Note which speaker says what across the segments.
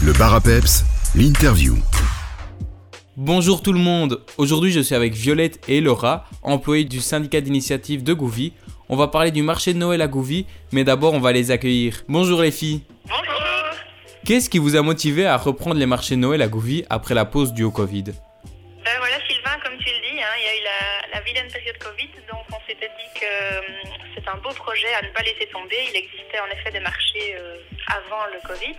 Speaker 1: Le bar à peps, l'interview.
Speaker 2: Bonjour tout le monde, aujourd'hui je suis avec Violette et Laura, employées du syndicat d'initiative de Gouvy. On va parler du marché de Noël à Gouvy, mais d'abord on va les accueillir. Bonjour les filles.
Speaker 3: Bonjour.
Speaker 2: Qu'est-ce qui vous a motivé à reprendre les marchés de Noël à Gouvy après la pause due au Covid?
Speaker 3: Ben voilà Sylvain, comme tu le dis, hein, il y a eu la, la vilaine période Covid, donc on s'était dit que euh, c'est un beau projet à ne pas laisser tomber. Il existait en effet des marchés euh, avant le Covid.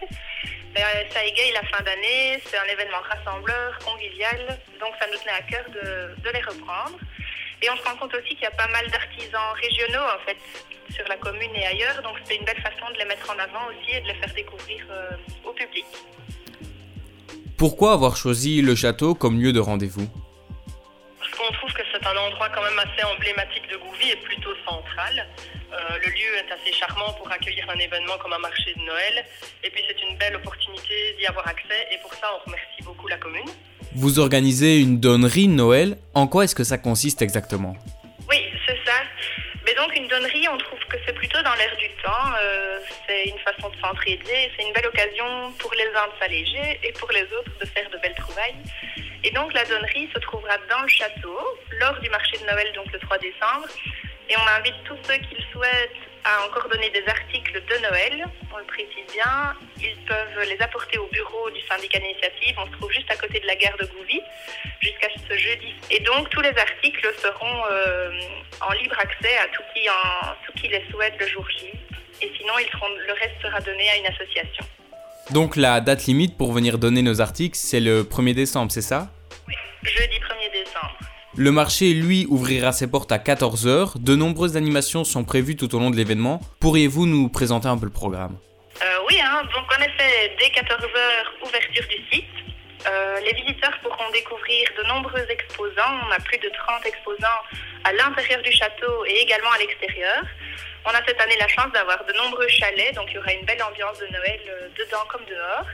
Speaker 3: Ben, ça égaye la fin d'année, c'est un événement rassembleur, convivial, donc ça nous tenait à cœur de, de les reprendre. Et on se rend compte aussi qu'il y a pas mal d'artisans régionaux en fait sur la commune et ailleurs, donc c'était une belle façon de les mettre en avant aussi et de les faire découvrir euh, au public.
Speaker 2: Pourquoi avoir choisi le château comme lieu de rendez-vous?
Speaker 4: Parce qu'on trouve que c'est un endroit quand même assez emblématique de Gouvy et plutôt central. Euh, le lieu est assez charmant pour accueillir un événement comme un marché de Noël. Et puis c'est une belle opportunité d'y avoir accès et pour ça on remercie beaucoup la commune.
Speaker 2: Vous organisez une donnerie Noël, en quoi est-ce que ça consiste exactement?
Speaker 3: Oui, c'est ça. Mais donc une donnerie, on trouve que c'est plutôt dans l'air du temps. euh, c'est une façon de s'entraider. C'est une belle occasion pour les uns de s'alléger et pour les autres de faire de belles trouvailles. Et donc la donnerie se trouvera dans le château lors du marché de Noël, donc le 3 décembre. Et on invite tous ceux qui le souhaitent à encore donner des articles de Noël. On le précise bien. Ils peuvent les apporter au bureau du syndicat d'initiative. On se trouve juste à côté de la gare de Gouvy jusqu'à ce jeudi. Et donc tous les articles seront euh, en libre accès à tout qui, en, tout qui les souhaite le jour J. Et sinon, ils seront, le reste sera donné à une association.
Speaker 2: Donc la date limite pour venir donner nos articles, c'est le 1er décembre, c'est ça?
Speaker 3: Jeudi 1er décembre.
Speaker 2: Le marché, lui, ouvrira ses portes à 14h. De nombreuses animations sont prévues tout au long de l'événement. Pourriez-vous nous présenter un peu le programme?
Speaker 3: Euh, oui, hein, donc en effet, dès 14h, ouverture du site. Euh, les visiteurs pourront découvrir de nombreux exposants. On a plus de 30 exposants à l'intérieur du château et également à l'extérieur. On a cette année la chance d'avoir de nombreux chalets, donc il y aura une belle ambiance de Noël euh, dedans comme dehors.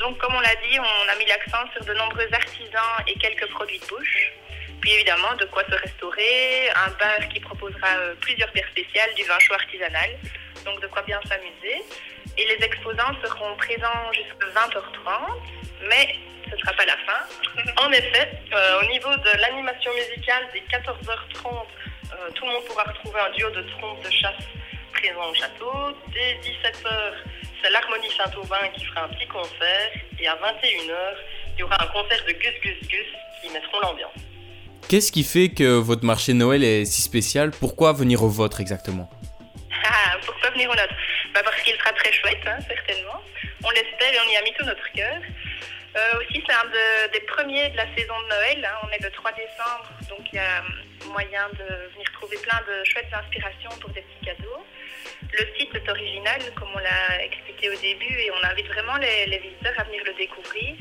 Speaker 3: Donc comme on l'a dit, on a mis l'accent sur de nombreux artisans et quelques produits de bouche. Puis évidemment, de quoi se restaurer, un bar qui proposera euh, plusieurs bières spéciales, du vin chaud artisanal, donc de quoi bien s'amuser. Et les exposants seront présents jusqu'à 20h30, mais ce ne sera pas la fin.
Speaker 4: En effet, euh, au niveau de l'animation musicale, dès 14h30, euh, tout le monde pourra retrouver un duo de trompes de chasse présent au château. Dès 17h, c'est l'Harmonie Saint-Aubin qui fera un petit concert. Et à 21h, il y aura un concert de Gus Gus Gus qui mettront l'ambiance.
Speaker 2: Qu'est-ce qui fait que votre marché de Noël est si spécial? Pourquoi venir au vôtre exactement?
Speaker 3: Ah, pourquoi venir au nôtre? Bah Parce qu'il sera très chouette, hein, certainement. On l'espère et on y a mis tout notre cœur. Euh, aussi, c'est un de- des premiers de la saison de Noël. hein. On est le 3 décembre, donc il y a moyen de venir trouver plein de chouettes inspirations pour des petits cadeaux. Le site est original, comme on l'a expliqué au début, et on invite vraiment les visiteurs à venir le découvrir.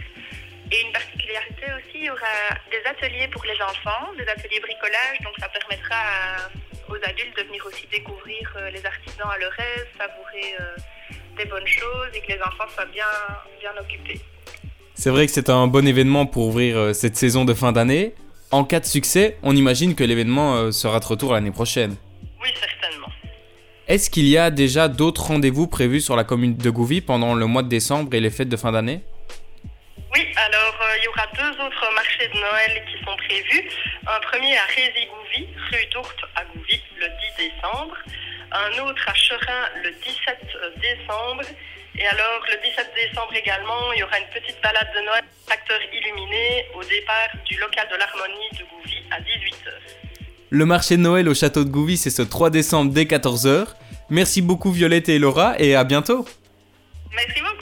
Speaker 3: Et une particularité aussi, il y aura des ateliers pour les enfants, des ateliers bricolage, donc ça permettra à- aux adultes de venir aussi découvrir euh, les artisans à leur aise, savourer euh, des bonnes choses et que les enfants soient bien, bien occupés.
Speaker 2: C'est vrai que c'est un bon événement pour ouvrir euh, cette saison de fin d'année. En cas de succès, on imagine que l'événement sera de retour l'année prochaine.
Speaker 4: Oui, certainement.
Speaker 2: Est-ce qu'il y a déjà d'autres rendez-vous prévus sur la commune de Gouvy pendant le mois de décembre et les fêtes de fin d'année?
Speaker 4: Aura deux autres marchés de Noël qui sont prévus. Un premier à Rézy-Gouvy, rue d'Ourthe à Gouvy, le 10 décembre. Un autre à Cherin, le 17 décembre. Et alors, le 17 décembre également, il y aura une petite balade de Noël, acteur illuminé, au départ du local de l'Harmonie de Gouvy à 18h.
Speaker 2: Le marché de Noël au château de Gouvy, c'est ce 3 décembre dès 14h. Merci beaucoup Violette et Laura et à bientôt
Speaker 3: Merci beaucoup